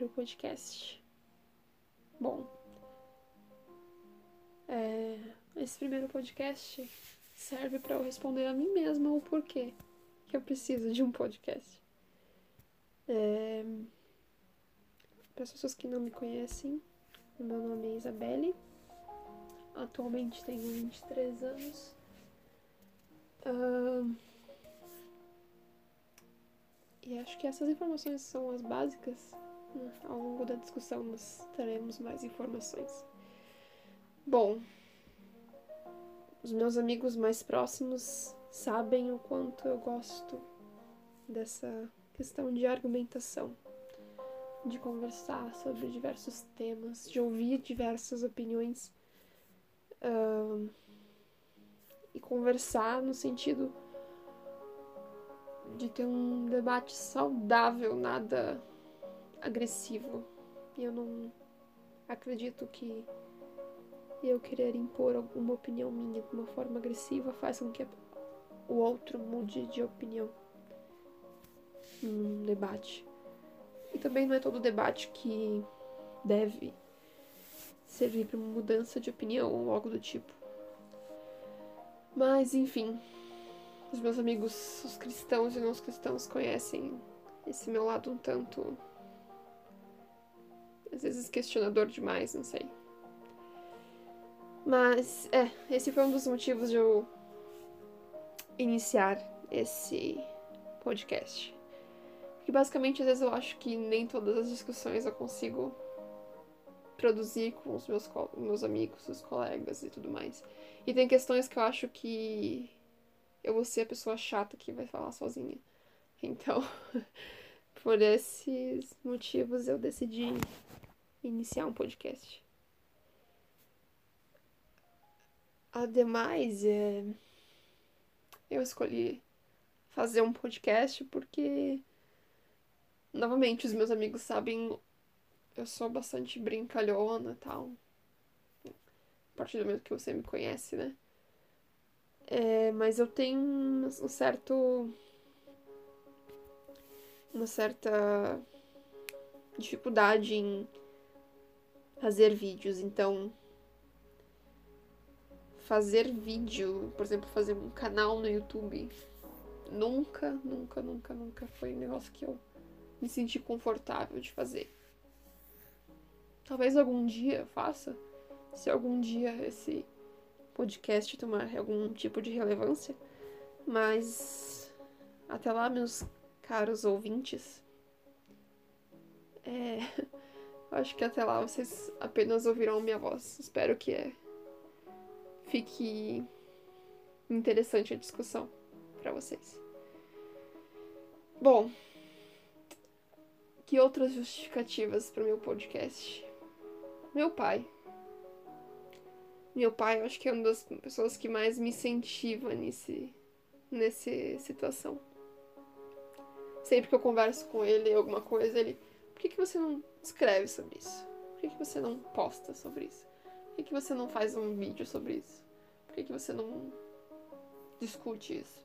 primeiro podcast. Bom, é, esse primeiro podcast serve para eu responder a mim mesma o porquê que eu preciso de um podcast. É, para as pessoas que não me conhecem, meu nome é Isabelle. Atualmente tenho 23 anos. Uh, e acho que essas informações são as básicas. Ao longo da discussão nós teremos mais informações. Bom, os meus amigos mais próximos sabem o quanto eu gosto dessa questão de argumentação, de conversar sobre diversos temas, de ouvir diversas opiniões uh, e conversar no sentido de ter um debate saudável, nada agressivo. E eu não acredito que eu querer impor alguma opinião minha de uma forma agressiva faz com que o outro mude de opinião num debate. E também não é todo debate que deve servir para mudança de opinião ou algo do tipo. Mas, enfim, os meus amigos, os cristãos e não os cristãos, conhecem esse meu lado um tanto. Às vezes questionador demais, não sei. Mas, é, esse foi um dos motivos de eu iniciar esse podcast. Porque basicamente, às vezes eu acho que nem todas as discussões eu consigo produzir com os meus, meus amigos, os colegas e tudo mais. E tem questões que eu acho que eu vou ser a pessoa chata que vai falar sozinha. Então, por esses motivos, eu decidi iniciar um podcast. Ademais, é... eu escolhi fazer um podcast porque, novamente, os meus amigos sabem, eu sou bastante brincalhona e tal. A partir do momento que você me conhece, né? É, mas eu tenho um certo. Uma certa dificuldade em fazer vídeos, então. Fazer vídeo, por exemplo, fazer um canal no YouTube, nunca, nunca, nunca, nunca foi um negócio que eu me senti confortável de fazer. Talvez algum dia eu faça, se algum dia esse podcast tomar algum tipo de relevância, mas até lá, meus caros ouvintes, é, acho que até lá vocês apenas ouvirão minha voz. Espero que é, fique interessante a discussão para vocês. Bom, que outras justificativas para o meu podcast? Meu pai meu pai, eu acho que é uma das pessoas que mais me incentiva nesse, nessa situação. Sempre que eu converso com ele alguma coisa, ele. Por que, que você não escreve sobre isso? Por que, que você não posta sobre isso? Por que, que você não faz um vídeo sobre isso? Por que, que você não discute isso?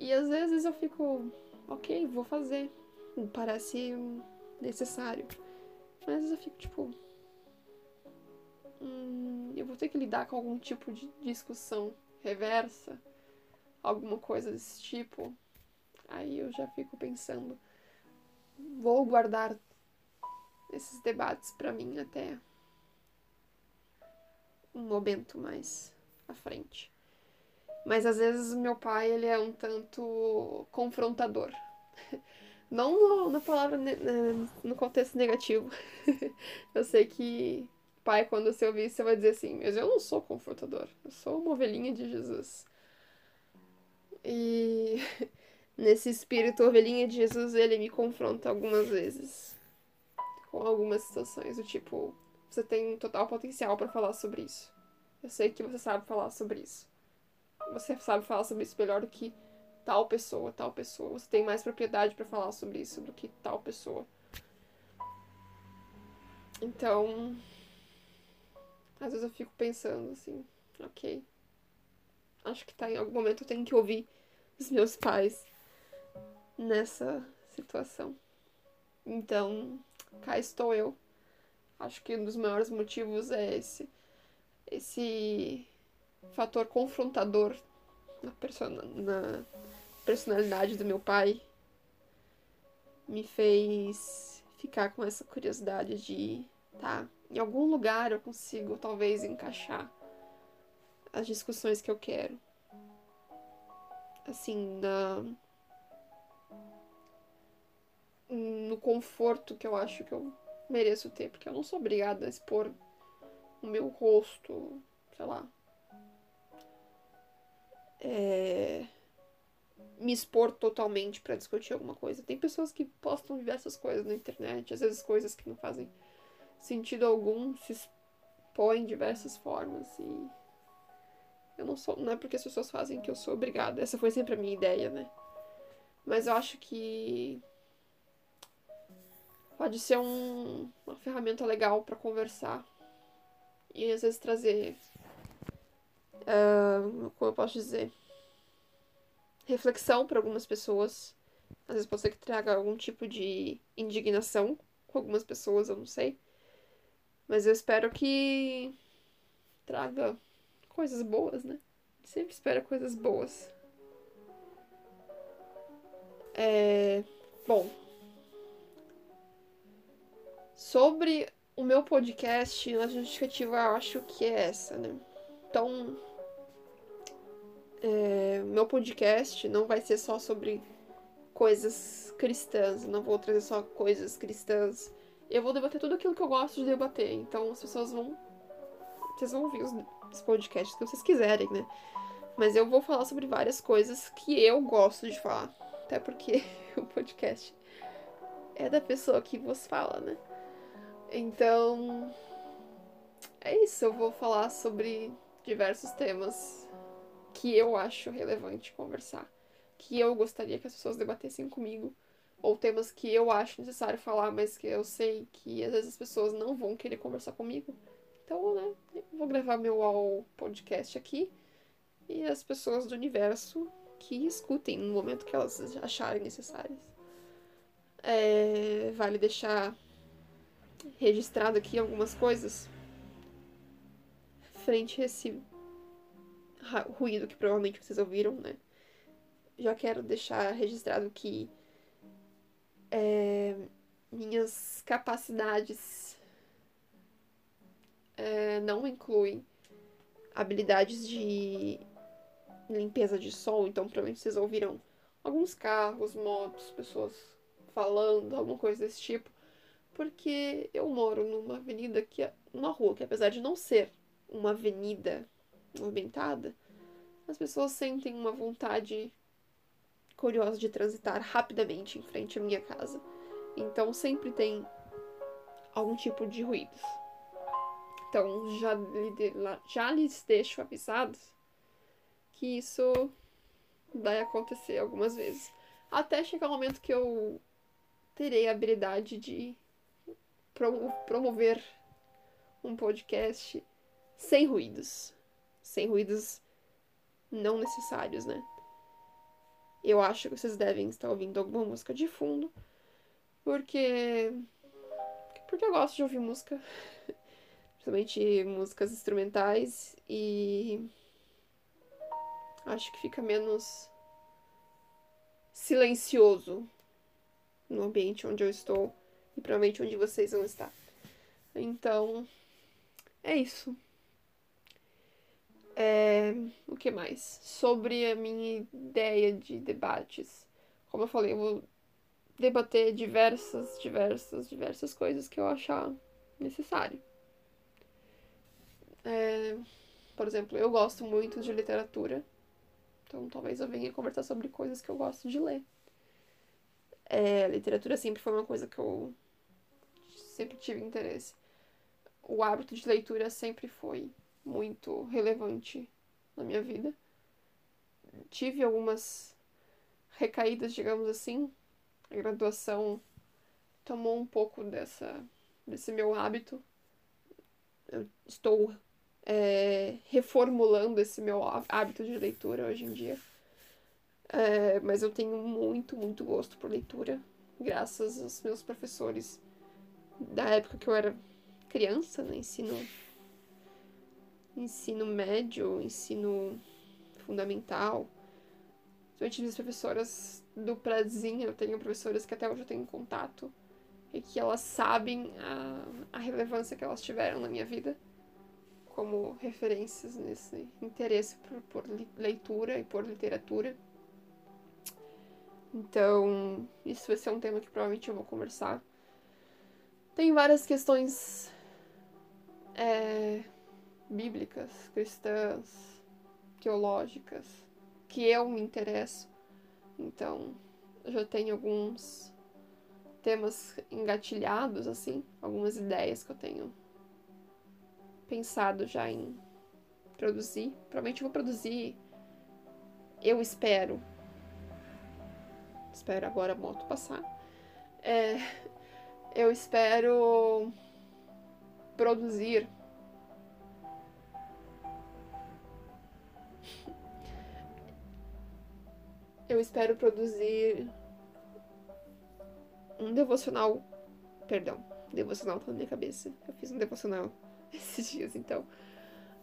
E às vezes eu fico, ok, vou fazer. Parece necessário. Mas às vezes eu fico tipo, hum, eu vou ter que lidar com algum tipo de discussão reversa, alguma coisa desse tipo. Aí eu já fico pensando, vou guardar esses debates para mim até um momento mais à frente. Mas às vezes meu pai ele é um tanto confrontador. Não na palavra no contexto negativo. eu sei que pai, quando você ouvir você vai dizer assim: Mas eu não sou confortador, eu sou uma ovelhinha de Jesus. E nesse espírito, ovelhinha de Jesus, ele me confronta algumas vezes com algumas situações, do tipo: Você tem total potencial para falar sobre isso. Eu sei que você sabe falar sobre isso. Você sabe falar sobre isso melhor do que tal pessoa, tal pessoa. Você tem mais propriedade para falar sobre isso do que tal pessoa. Então, às vezes eu fico pensando assim, ok. Acho que tá em algum momento eu tenho que ouvir os meus pais nessa situação. Então, cá estou eu. Acho que um dos maiores motivos é esse. Esse fator confrontador na, na personalidade do meu pai me fez ficar com essa curiosidade de, tá, em algum lugar eu consigo talvez encaixar as discussões que eu quero. Assim, na no conforto que eu acho que eu mereço ter, porque eu não sou obrigada a expor o meu rosto, sei lá. É... Me expor totalmente para discutir alguma coisa. Tem pessoas que postam diversas coisas na internet, às vezes coisas que não fazem sentido algum, se expõem de diversas formas e eu não sou, não é porque as pessoas fazem que eu sou obrigada. Essa foi sempre a minha ideia, né? Mas eu acho que pode ser um, uma ferramenta legal para conversar e às vezes trazer, uh, como eu posso dizer, reflexão para algumas pessoas. Às vezes pode ser que traga algum tipo de indignação com algumas pessoas, eu não sei. Mas eu espero que traga coisas boas, né? Sempre espera coisas boas. É... Bom, Sobre o meu podcast, a justificativa eu acho que é essa, né? Então, é, meu podcast não vai ser só sobre coisas cristãs, não vou trazer só coisas cristãs. Eu vou debater tudo aquilo que eu gosto de debater. Então as pessoas vão. Vocês vão ouvir os, os podcasts que vocês quiserem, né? Mas eu vou falar sobre várias coisas que eu gosto de falar. Até porque o podcast é da pessoa que vos fala, né? Então, é isso. Eu vou falar sobre diversos temas que eu acho relevante conversar, que eu gostaria que as pessoas debatessem comigo, ou temas que eu acho necessário falar, mas que eu sei que às vezes as pessoas não vão querer conversar comigo. Então, né, eu vou gravar meu podcast aqui e as pessoas do universo que escutem no momento que elas acharem necessárias. É, vale deixar registrado aqui algumas coisas. Frente a esse ruído que provavelmente vocês ouviram, né? Já quero deixar registrado que é, minhas capacidades é, não incluem habilidades de limpeza de som, então provavelmente vocês ouviram alguns carros, motos, pessoas falando, alguma coisa desse tipo porque eu moro numa avenida que é uma rua que apesar de não ser uma avenida movimentada, as pessoas sentem uma vontade curiosa de transitar rapidamente em frente à minha casa. Então sempre tem algum tipo de ruídos. Então já, já lhes deixo avisados que isso vai acontecer algumas vezes. Até chegar o momento que eu terei a habilidade de promover um podcast sem ruídos. Sem ruídos não necessários, né? Eu acho que vocês devem estar ouvindo alguma música de fundo, porque. Porque eu gosto de ouvir música, principalmente músicas instrumentais, e. Acho que fica menos silencioso no ambiente onde eu estou e provavelmente onde vocês vão estar. Então, é isso. É, o que mais? Sobre a minha ideia de debates. Como eu falei, eu vou debater diversas, diversas, diversas coisas que eu achar necessário. É, por exemplo, eu gosto muito de literatura. Então talvez eu venha conversar sobre coisas que eu gosto de ler. É, literatura sempre foi uma coisa que eu sempre tive interesse. O hábito de leitura sempre foi muito relevante na minha vida. Tive algumas recaídas, digamos assim. A graduação tomou um pouco dessa, desse meu hábito. Eu estou é, reformulando esse meu hábito de leitura hoje em dia. É, mas eu tenho muito, muito gosto por leitura. graças aos meus professores da época que eu era criança, né? Ensino, ensino médio, ensino fundamental. Principalmente minhas professoras do prézinho, eu tenho professoras que até hoje eu tenho contato e que elas sabem a, a relevância que elas tiveram na minha vida como referências nesse interesse por, por leitura e por literatura. Então, isso vai ser um tema que provavelmente eu vou conversar. Tem várias questões é, bíblicas, cristãs, teológicas, que eu me interesso. Então, já tenho alguns temas engatilhados, assim, algumas ideias que eu tenho pensado já em produzir. Provavelmente vou produzir, eu espero. Espero agora a moto passar. É, eu espero produzir eu espero produzir um devocional. Perdão, devocional tá na minha cabeça. Eu fiz um devocional esses dias, então.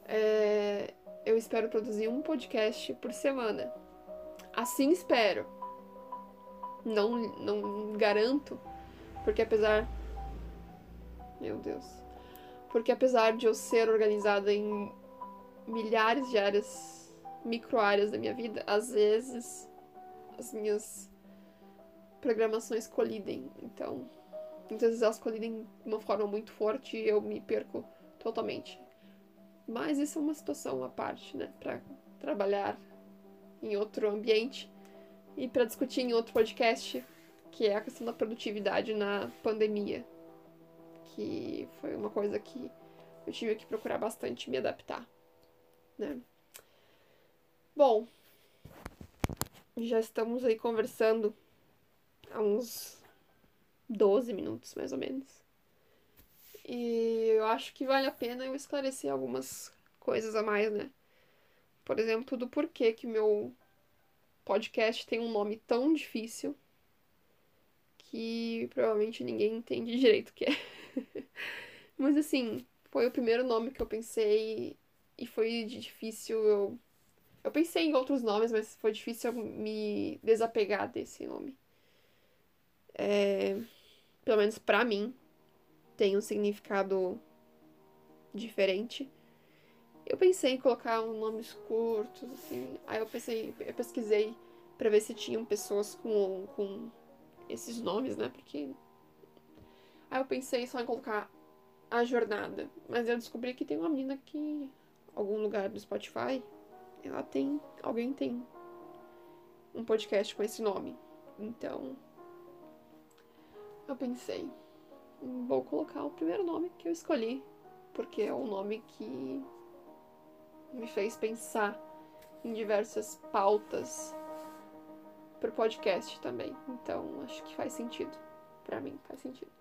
É, eu espero produzir um podcast por semana. Assim espero. Não, não garanto, porque apesar. Meu Deus. Porque apesar de eu ser organizada em milhares de áreas, micro áreas da minha vida, às vezes as minhas programações colidem. Então, muitas vezes elas colidem de uma forma muito forte e eu me perco totalmente. Mas isso é uma situação à parte, né? Para trabalhar em outro ambiente e para discutir em outro podcast, que é a questão da produtividade na pandemia, que foi uma coisa que eu tive que procurar bastante me adaptar, né? Bom, já estamos aí conversando há uns 12 minutos, mais ou menos. E eu acho que vale a pena eu esclarecer algumas coisas a mais, né? Por exemplo, do porquê que meu podcast tem um nome tão difícil que provavelmente ninguém entende direito o que é. Mas assim, foi o primeiro nome que eu pensei e foi difícil eu eu pensei em outros nomes, mas foi difícil me desapegar desse nome. É, pelo menos para mim, tem um significado diferente. Eu pensei em colocar nomes curtos, assim. Aí eu pensei, eu pesquisei para ver se tinham pessoas com, com esses nomes, né? Porque. Aí eu pensei só em colocar a jornada. Mas eu descobri que tem uma menina que. Algum lugar do Spotify ela tem. Alguém tem um podcast com esse nome. Então. Eu pensei. Vou colocar o primeiro nome que eu escolhi. Porque é o nome que me fez pensar em diversas pautas pro podcast também. Então, acho que faz sentido. para mim, faz sentido.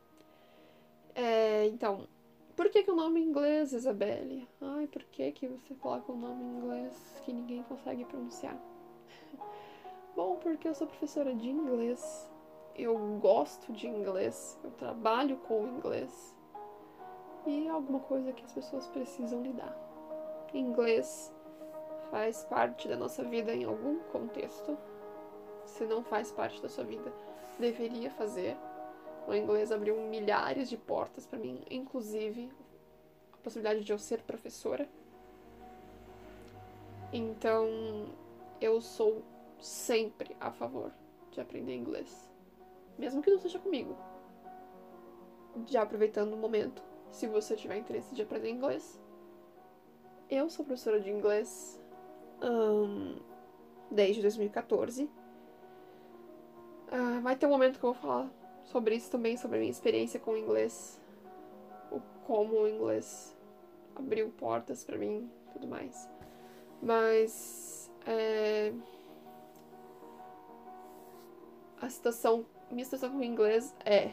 É, então, por que, que o nome em inglês, Isabelle? Ai, por que, que você coloca um nome em inglês que ninguém consegue pronunciar? Bom, porque eu sou professora de inglês, eu gosto de inglês, eu trabalho com inglês e é alguma coisa que as pessoas precisam lidar. Inglês faz parte da nossa vida em algum contexto. Se não faz parte da sua vida, deveria fazer o inglês abriu milhares de portas para mim, inclusive a possibilidade de eu ser professora. Então, eu sou sempre a favor de aprender inglês, mesmo que não seja comigo. Já aproveitando o momento, se você tiver interesse de aprender inglês, eu sou professora de inglês desde 2014. Uh, vai ter um momento que eu vou falar sobre isso também, sobre a minha experiência com o inglês, o como o inglês abriu portas para mim, tudo mais. Mas é, a situação, minha situação com o inglês é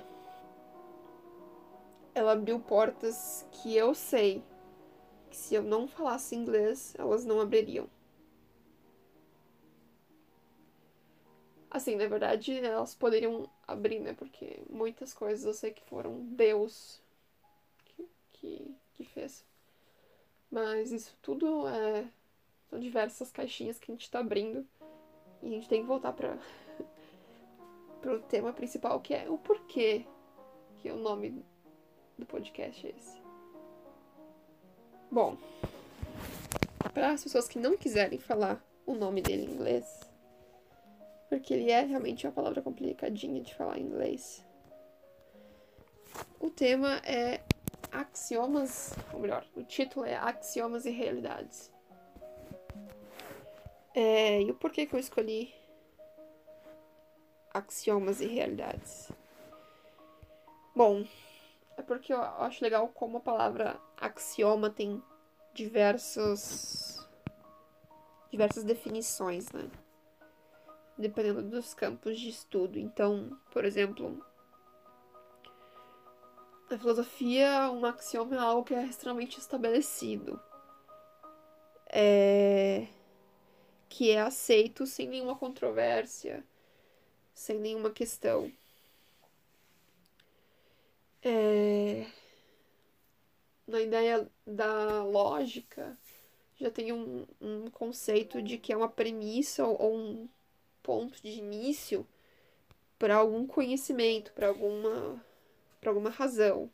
ela abriu portas que eu sei que se eu não falasse inglês, elas não abririam. Assim, na verdade, elas poderiam abrir, né? Porque muitas coisas eu sei que foram Deus que, que, que fez. Mas isso tudo é. São diversas caixinhas que a gente tá abrindo. E a gente tem que voltar para pro tema principal, que é o porquê que o nome do podcast é esse. Bom, para as pessoas que não quiserem falar o nome dele em inglês, porque ele é realmente uma palavra complicadinha de falar em inglês. O tema é axiomas, ou melhor, o título é Axiomas e Realidades. É, e o porquê que eu escolhi axiomas e realidades? Bom, é porque eu acho legal como a palavra axioma tem diversos diversas definições, né? Dependendo dos campos de estudo. Então, por exemplo, na filosofia, um axioma é algo que é extremamente estabelecido. É... Que é aceito sem nenhuma controvérsia, sem nenhuma questão. É... Na ideia da lógica, já tem um, um conceito de que é uma premissa ou um ponto de início para algum conhecimento, para alguma, para alguma razão.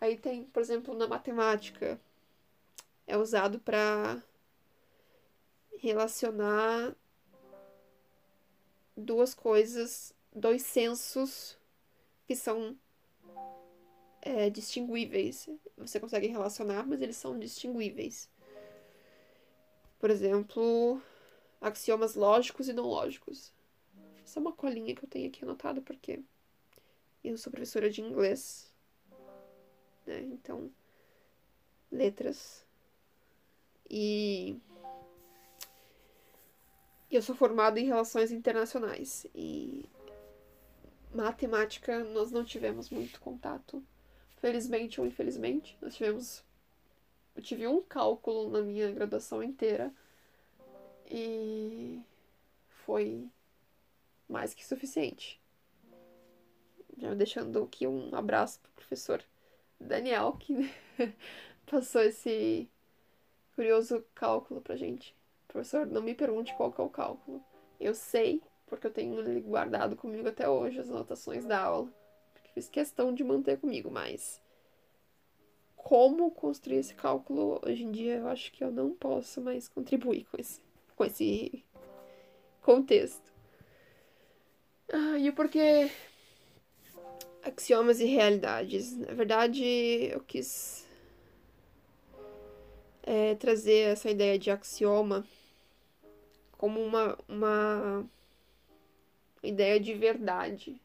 Aí tem, por exemplo, na matemática, é usado para relacionar duas coisas, dois sensos que são é, distinguíveis. Você consegue relacionar, mas eles são distinguíveis. Por exemplo, axiomas lógicos e não lógicos. Essa é uma colinha que eu tenho aqui anotada porque eu sou professora de inglês, né? Então, letras. E eu sou formada em relações internacionais e matemática nós não tivemos muito contato. Felizmente ou infelizmente, nós tivemos eu tive um cálculo na minha graduação inteira e foi mais que suficiente. Já deixando aqui um abraço pro professor Daniel, que passou esse curioso cálculo pra gente. Professor, não me pergunte qual é o cálculo. Eu sei, porque eu tenho guardado comigo até hoje, as anotações da aula. Porque fiz questão de manter comigo, mas como construir esse cálculo hoje em dia, eu acho que eu não posso mais contribuir com esse com esse contexto. Ah, e o porquê axiomas e realidades? Na verdade, eu quis é, trazer essa ideia de axioma como uma, uma ideia de verdade.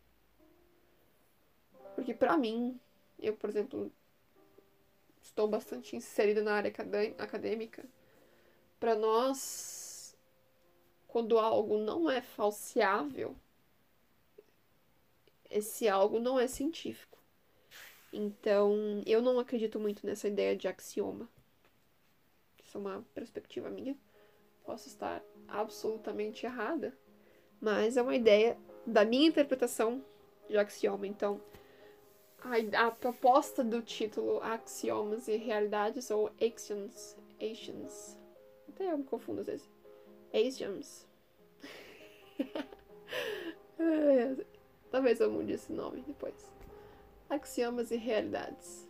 Porque para mim, eu, por exemplo, estou bastante inserida na área acadêmica. Para nós quando algo não é falseável, esse algo não é científico. Então, eu não acredito muito nessa ideia de axioma. Isso é uma perspectiva minha. Posso estar absolutamente errada, mas é uma ideia da minha interpretação de axioma. Então, a, a proposta do título Axiomas e Realidades, ou Axioms, Axioms, até eu me confundo às vezes Asians. Talvez eu mude esse nome depois. Axiomas e realidades.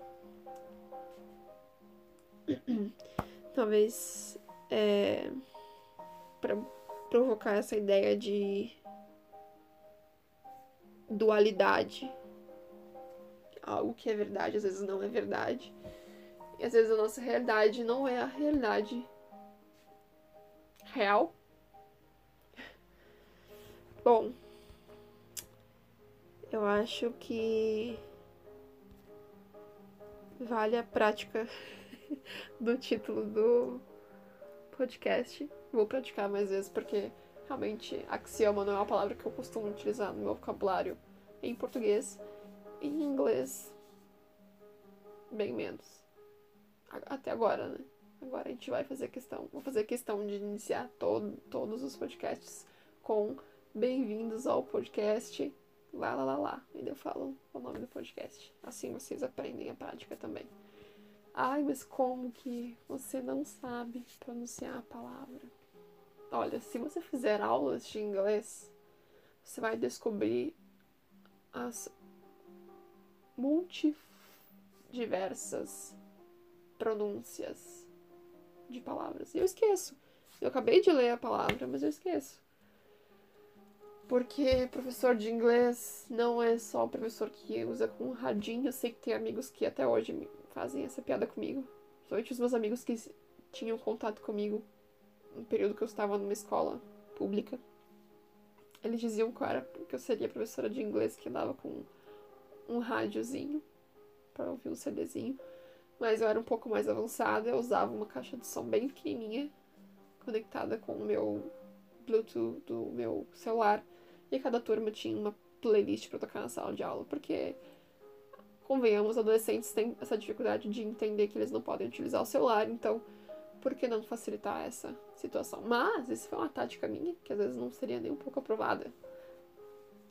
Talvez é, para provocar essa ideia de dualidade. Algo que é verdade, às vezes não é verdade. E às vezes a nossa realidade não é a realidade real. Bom, eu acho que vale a prática do título do podcast. Vou praticar mais vezes porque realmente axioma não é uma palavra que eu costumo utilizar no meu vocabulário em português. Em inglês, bem menos. Até agora, né? Agora a gente vai fazer questão. Vou fazer questão de iniciar todo, todos os podcasts com bem-vindos ao podcast lá, lá, lá, lá. E eu falo o nome do podcast. Assim vocês aprendem a prática também. Ai, mas como que você não sabe pronunciar a palavra? Olha, se você fizer aulas de inglês, você vai descobrir as multidiversas pronúncias de palavras. Eu esqueço. Eu acabei de ler a palavra, mas eu esqueço. Porque professor de inglês não é só o professor que usa com um radinho. Eu sei que tem amigos que até hoje fazem essa piada comigo. Principalmente os meus amigos que tinham contato comigo no período que eu estava numa escola pública. Eles diziam que eu, era, que eu seria professora de inglês que andava com um rádiozinho para ouvir um CDzinho. Mas eu era um pouco mais avançada, eu usava uma caixa de som bem pequenininha, conectada com o meu Bluetooth do meu celular. E cada turma tinha uma playlist para tocar na sala de aula, porque convenhamos, adolescentes têm essa dificuldade de entender que eles não podem utilizar o celular, então por que não facilitar essa situação? Mas isso foi uma tática minha, que às vezes não seria nem um pouco aprovada.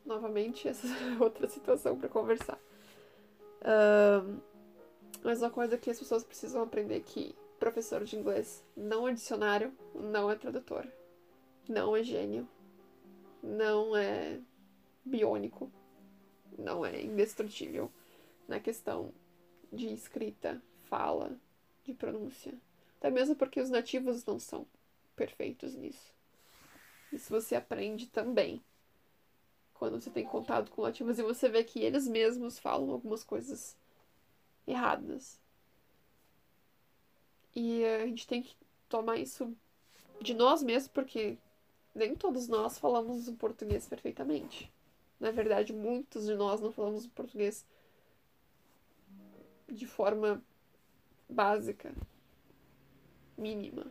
Novamente, essa é outra situação para conversar. Um, mas uma coisa que as pessoas precisam aprender é que professor de inglês não é dicionário, não é tradutor, não é gênio, não é biônico, não é indestrutível na questão de escrita, fala, de pronúncia. Até mesmo porque os nativos não são perfeitos nisso. Isso você aprende também quando você tem contato com nativos e você vê que eles mesmos falam algumas coisas erradas. E a gente tem que tomar isso de nós mesmos, porque nem todos nós falamos o português perfeitamente. Na verdade, muitos de nós não falamos o português de forma básica, mínima.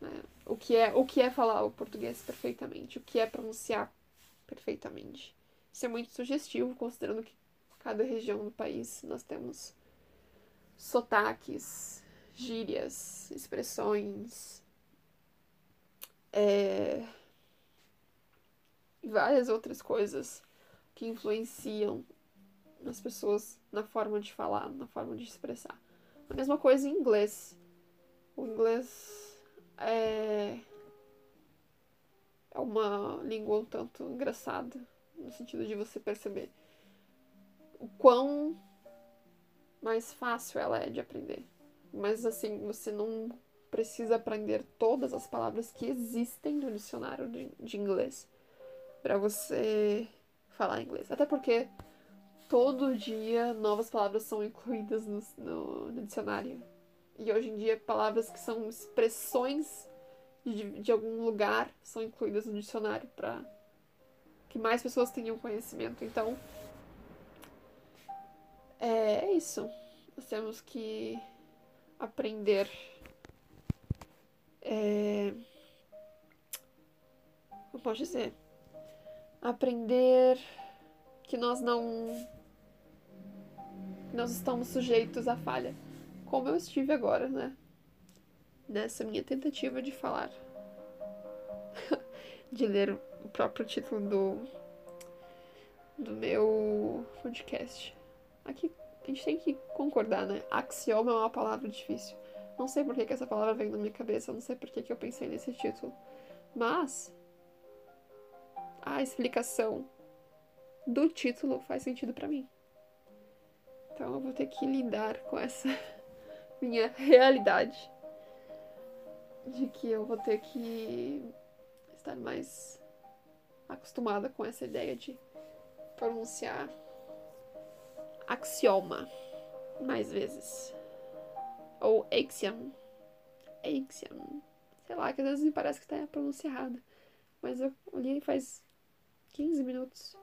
Né? O, que é, o que é falar o português perfeitamente, o que é pronunciar perfeitamente. Isso é muito sugestivo, considerando que cada região do país nós temos sotaques, gírias, expressões, é, e várias outras coisas que influenciam nas pessoas na forma de falar, na forma de expressar. A mesma coisa em inglês. O inglês é é uma língua um tanto engraçada, no sentido de você perceber o quão mais fácil ela é de aprender. Mas assim, você não precisa aprender todas as palavras que existem no dicionário de, de inglês para você falar inglês. Até porque todo dia novas palavras são incluídas no, no, no dicionário. E hoje em dia, palavras que são expressões de, de algum lugar são incluídas no dicionário para que mais pessoas tenham conhecimento. Então, é, é isso. Nós temos que aprender é, como posso dizer? Aprender que nós não. nós estamos sujeitos à falha. Como eu estive agora, né? Nessa minha tentativa de falar. de ler o próprio título do. do meu podcast. Aqui a gente tem que concordar, né? Axioma é uma palavra difícil. Não sei por que, que essa palavra veio na minha cabeça, não sei por que, que eu pensei nesse título. Mas a explicação do título faz sentido para mim. Então eu vou ter que lidar com essa minha realidade de que eu vou ter que estar mais acostumada com essa ideia de pronunciar axioma mais vezes ou Axiom. Axiom. Sei lá, que às vezes me parece que tá a pronúncia errada. Mas eu li faz 15 minutos.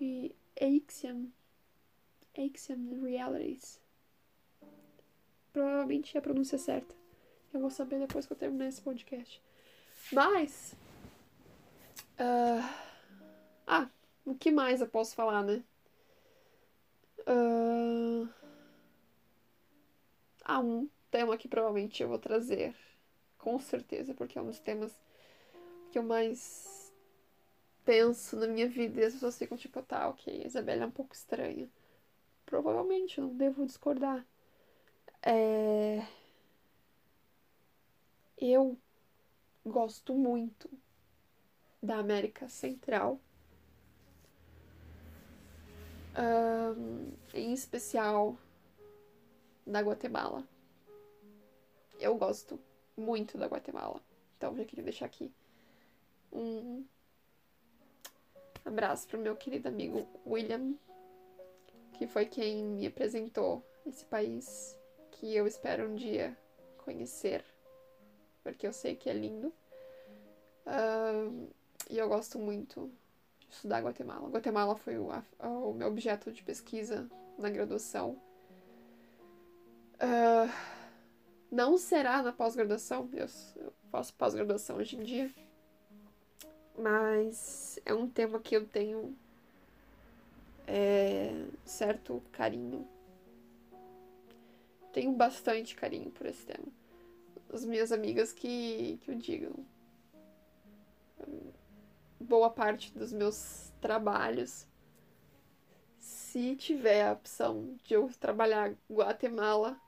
E Axiom. Axiom Realities. Provavelmente é a pronúncia certa. Eu vou saber depois que eu terminar esse podcast. Mas. Uh, ah, o que mais eu posso falar, né? Uh, há um tema que provavelmente eu vou trazer, com certeza, porque é um dos temas que eu mais penso na minha vida e as pessoas ficam tipo, tá, ok, a Isabela é um pouco estranha. Provavelmente, não devo discordar. É... Eu gosto muito da América Central. Em especial da Guatemala. Eu gosto muito da Guatemala. Então já queria deixar aqui um abraço para o meu querido amigo William, que foi quem me apresentou esse país que eu espero um dia conhecer, porque eu sei que é lindo. E eu gosto muito estudar Guatemala. Guatemala foi o, o meu objeto de pesquisa na graduação. Uh, não será na pós-graduação, eu, eu faço pós-graduação hoje em dia, mas é um tema que eu tenho é, certo carinho. Tenho bastante carinho por esse tema. As minhas amigas que, que o digam. Boa parte dos meus trabalhos, se tiver a opção de eu trabalhar Guatemala,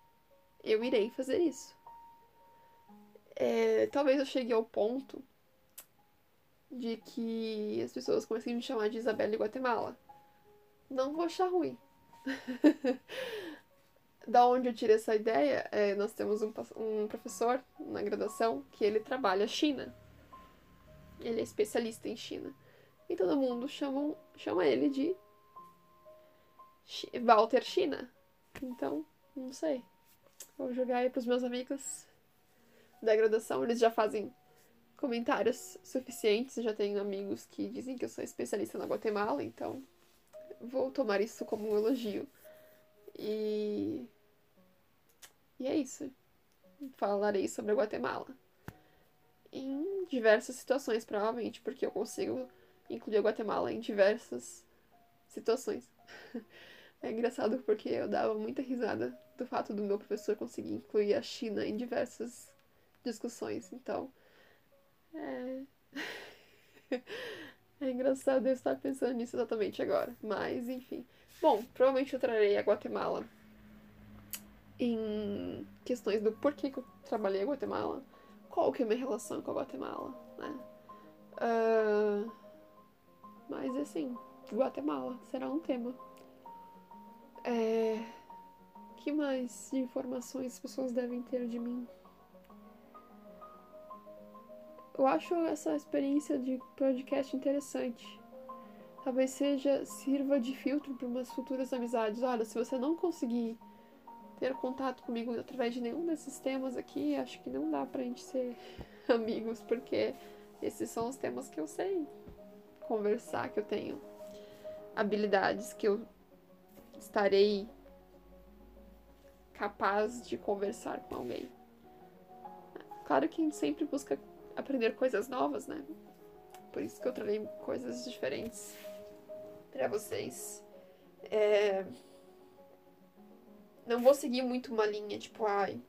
eu irei fazer isso. É, talvez eu chegue ao ponto de que as pessoas comecem a me chamar de Isabela Guatemala. Não vou achar ruim. da onde eu tirei essa ideia, é, nós temos um, um professor na graduação que ele trabalha China. Ele é especialista em China. E todo mundo chama, chama ele de Walter China. Então, não sei. Vou jogar aí pros meus amigos da graduação. Eles já fazem comentários suficientes. Já tenho amigos que dizem que eu sou especialista na Guatemala, então vou tomar isso como um elogio. E. E é isso. Falarei sobre a Guatemala. Em diversas situações, provavelmente, porque eu consigo incluir a Guatemala em diversas situações. É engraçado porque eu dava muita risada do fato do meu professor conseguir incluir a China em diversas discussões. Então, é. é engraçado eu estar pensando nisso exatamente agora. Mas, enfim. Bom, provavelmente eu trarei a Guatemala em questões do porquê que eu trabalhei em Guatemala, qual que é a minha relação com a Guatemala, né? Uh, mas assim, Guatemala será um tema. É, que mais de informações as pessoas devem ter de mim? Eu acho essa experiência de podcast interessante. Talvez seja sirva de filtro para umas futuras amizades. Olha, se você não conseguir ter contato comigo através de nenhum desses temas aqui, acho que não dá pra gente ser amigos, porque esses são os temas que eu sei conversar, que eu tenho habilidades, que eu estarei capaz de conversar com alguém. Claro que a gente sempre busca aprender coisas novas, né? Por isso que eu trarei coisas diferentes para vocês. É... Não vou seguir muito uma linha, tipo, ai,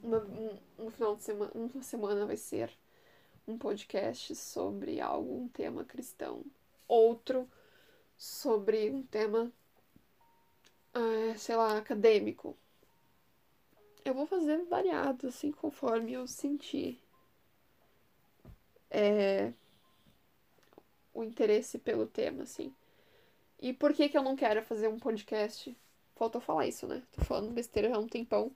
uma, um, um, final de semana, uma semana vai ser um podcast sobre algum tema cristão, outro sobre um tema, uh, sei lá, acadêmico. Eu vou fazer variado, assim, conforme eu sentir é, o interesse pelo tema, assim. E por que que eu não quero fazer um podcast? Faltou falar isso, né? Tô falando besteira já há um tempão.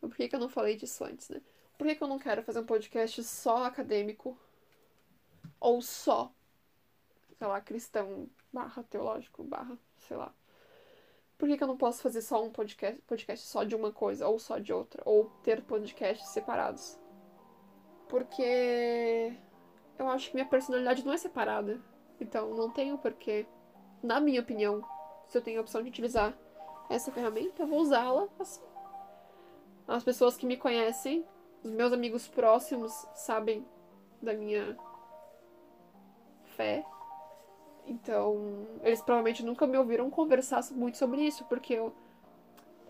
Mas por que que eu não falei disso antes, né? Por que que eu não quero fazer um podcast só acadêmico? Ou só, sei lá, cristão barra teológico, barra, sei lá. Por que, que eu não posso fazer só um podcast, podcast só de uma coisa, ou só de outra? Ou ter podcasts separados? Porque eu acho que minha personalidade não é separada. Então não tenho porquê, na minha opinião, se eu tenho a opção de utilizar essa ferramenta, eu vou usá-la assim. As pessoas que me conhecem, os meus amigos próximos sabem da minha fé. Então, eles provavelmente nunca me ouviram conversar muito sobre isso, porque eu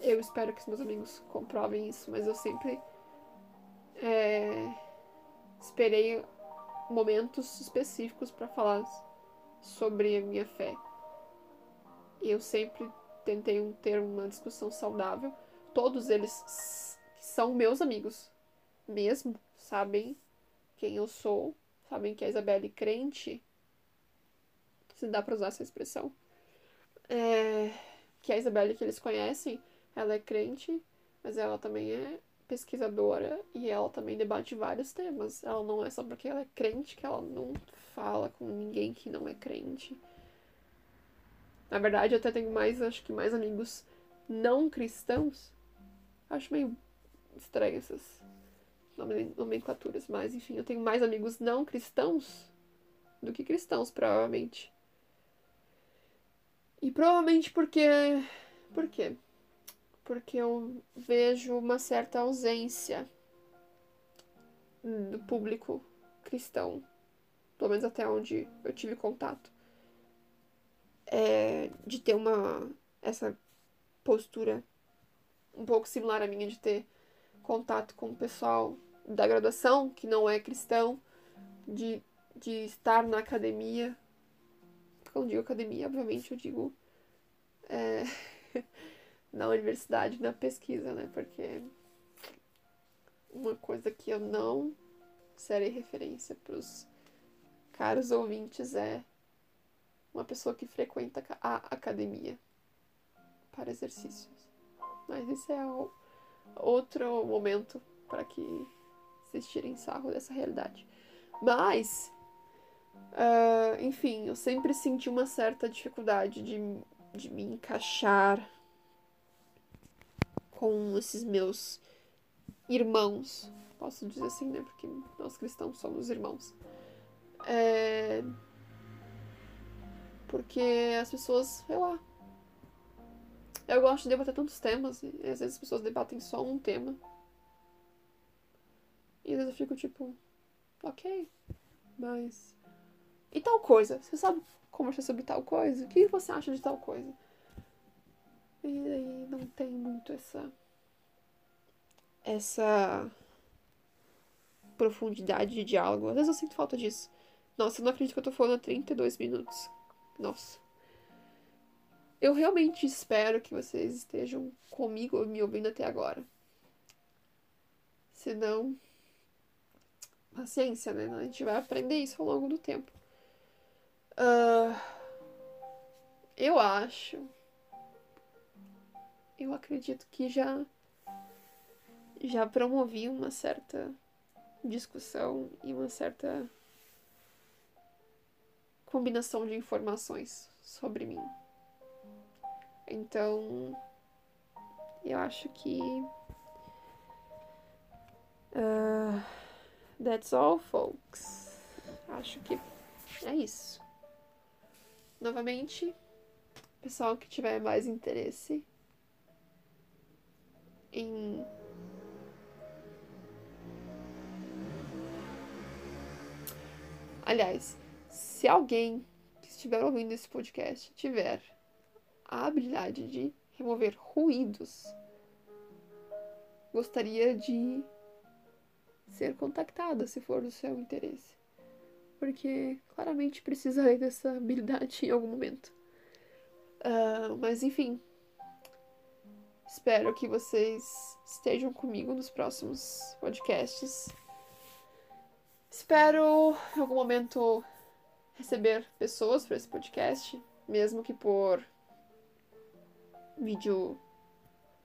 eu espero que os meus amigos comprovem isso, mas eu sempre é, esperei momentos específicos para falar sobre a minha fé. E eu sempre tentei ter uma discussão saudável. Todos eles são meus amigos, mesmo, sabem quem eu sou, sabem que a Isabelle é crente, se dá para usar essa expressão, é, que a Isabelle que eles conhecem, ela é crente, mas ela também é pesquisadora e ela também debate vários temas. Ela não é só porque ela é crente que ela não fala com ninguém que não é crente. Na verdade, eu até tenho mais, acho que mais amigos não cristãos. Acho meio estranho essas nomenclaturas, mas enfim, eu tenho mais amigos não cristãos do que cristãos, provavelmente. E provavelmente porque. Por quê? Porque eu vejo uma certa ausência do público cristão, pelo menos até onde eu tive contato, é de ter uma essa postura um pouco similar à minha de ter contato com o pessoal da graduação que não é cristão, de, de estar na academia. Quando digo academia, obviamente eu digo é, na universidade, na pesquisa, né? Porque uma coisa que eu não serei referência para os caros ouvintes é uma pessoa que frequenta a academia para exercícios. Mas esse é outro momento para que vocês tirem sarro dessa realidade. Mas, uh, enfim, eu sempre senti uma certa dificuldade de, de me encaixar com esses meus irmãos. Posso dizer assim, né? Porque nós cristãos somos irmãos. É... Porque as pessoas, sei lá. Eu gosto de debater tantos temas, e às vezes as pessoas debatem só um tema. E às vezes eu fico tipo, ok, mas. E tal coisa? Você sabe conversar sobre tal coisa? O que você acha de tal coisa? E aí não tem muito essa. Essa. Profundidade de diálogo. Às vezes eu sinto falta disso. Nossa, eu não acredito que eu tô falando há 32 minutos. Nossa. Eu realmente espero que vocês estejam comigo me ouvindo até agora. Senão, paciência, né? A gente vai aprender isso ao longo do tempo. Uh, eu acho. Eu acredito que já. Já promovi uma certa discussão e uma certa combinação de informações sobre mim. Então, eu acho que. Uh, That's all, folks. Acho que é isso. Novamente, pessoal que tiver mais interesse em Aliás, se alguém que estiver ouvindo esse podcast tiver a habilidade de remover ruídos, gostaria de ser contactada se for do seu interesse. Porque claramente precisarei dessa habilidade em algum momento. Uh, mas enfim. Espero que vocês estejam comigo nos próximos podcasts. Espero em algum momento receber pessoas para esse podcast, mesmo que por vídeo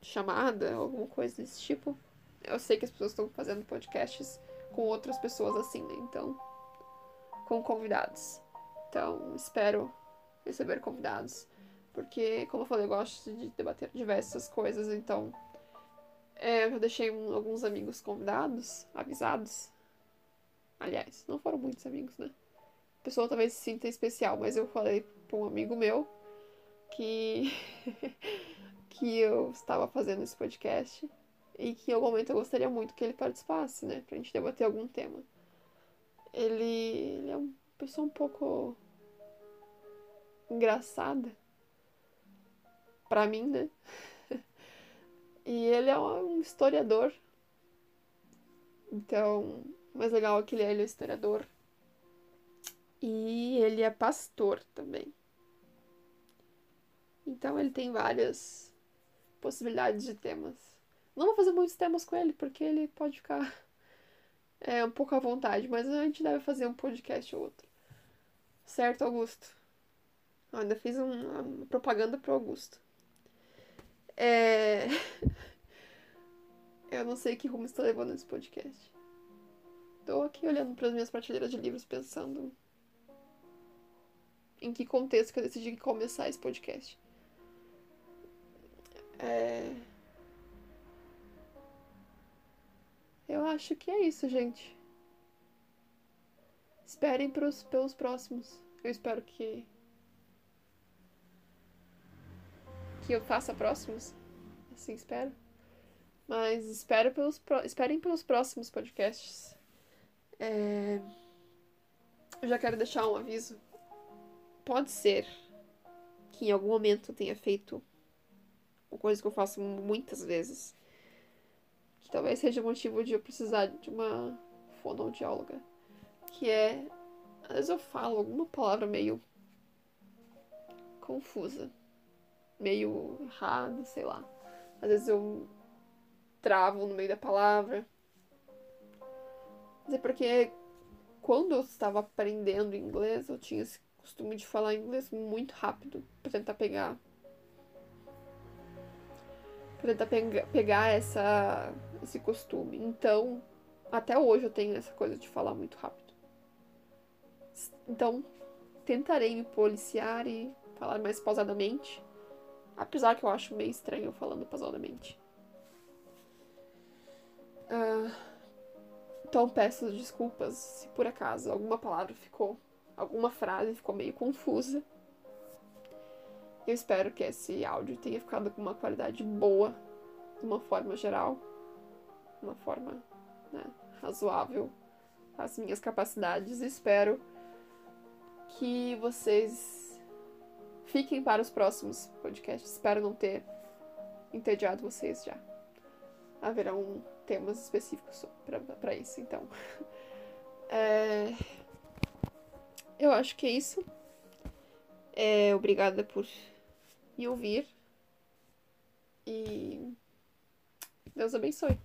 chamada, alguma coisa desse tipo. Eu sei que as pessoas estão fazendo podcasts com outras pessoas assim, né? Então, com convidados. Então, espero receber convidados. Porque, como eu falei, eu gosto de debater diversas coisas, então. É, eu deixei um, alguns amigos convidados, avisados. Aliás, não foram muitos amigos, né? Pessoa talvez se sinta especial, mas eu falei para um amigo meu que. que eu estava fazendo esse podcast e que em algum momento eu gostaria muito que ele participasse, né, pra gente debater algum tema. Ele, ele é uma pessoa um pouco engraçada para mim, né? e ele é um historiador. Então, o mais legal é que ele é, ele é historiador E ele é pastor também. Então ele tem várias possibilidades de temas. Não vou fazer muitos temas com ele, porque ele pode ficar é, um pouco à vontade, mas a gente deve fazer um podcast ou outro. Certo, Augusto? Eu ainda fiz um, uma propaganda pro Augusto. É... Eu não sei que rumo estou levando esse podcast. Tô aqui olhando para as minhas prateleiras de livros pensando em que contexto que eu decidi começar esse podcast. É... Eu acho que é isso, gente. Esperem pros, pelos próximos. Eu espero que. Que eu faça próximos. Assim espero. Mas espero pelos, esperem pelos próximos podcasts. É... Eu já quero deixar um aviso. Pode ser que em algum momento eu tenha feito uma coisa que eu faço muitas vezes. Que talvez seja o motivo de eu precisar de uma fonoaudióloga. Que é. Às vezes eu falo alguma palavra meio. confusa. Meio errada, sei lá. Às vezes eu travo no meio da palavra. Mas é porque quando eu estava aprendendo inglês, eu tinha esse costume de falar inglês muito rápido para tentar pegar para tentar pegar, pegar essa esse costume. Então, até hoje eu tenho essa coisa de falar muito rápido. Então, tentarei me policiar e falar mais pausadamente, apesar que eu acho meio estranho falando pausadamente. Uh, então peço desculpas se por acaso alguma palavra ficou, alguma frase ficou meio confusa. Eu espero que esse áudio tenha ficado com uma qualidade boa, de uma forma geral, uma forma né, razoável às minhas capacidades. Espero que vocês fiquem para os próximos podcasts. Espero não ter entediado vocês já. Haverão temas específicos para isso, então. É... Eu acho que é isso. É, obrigada por me ouvir. E Deus abençoe.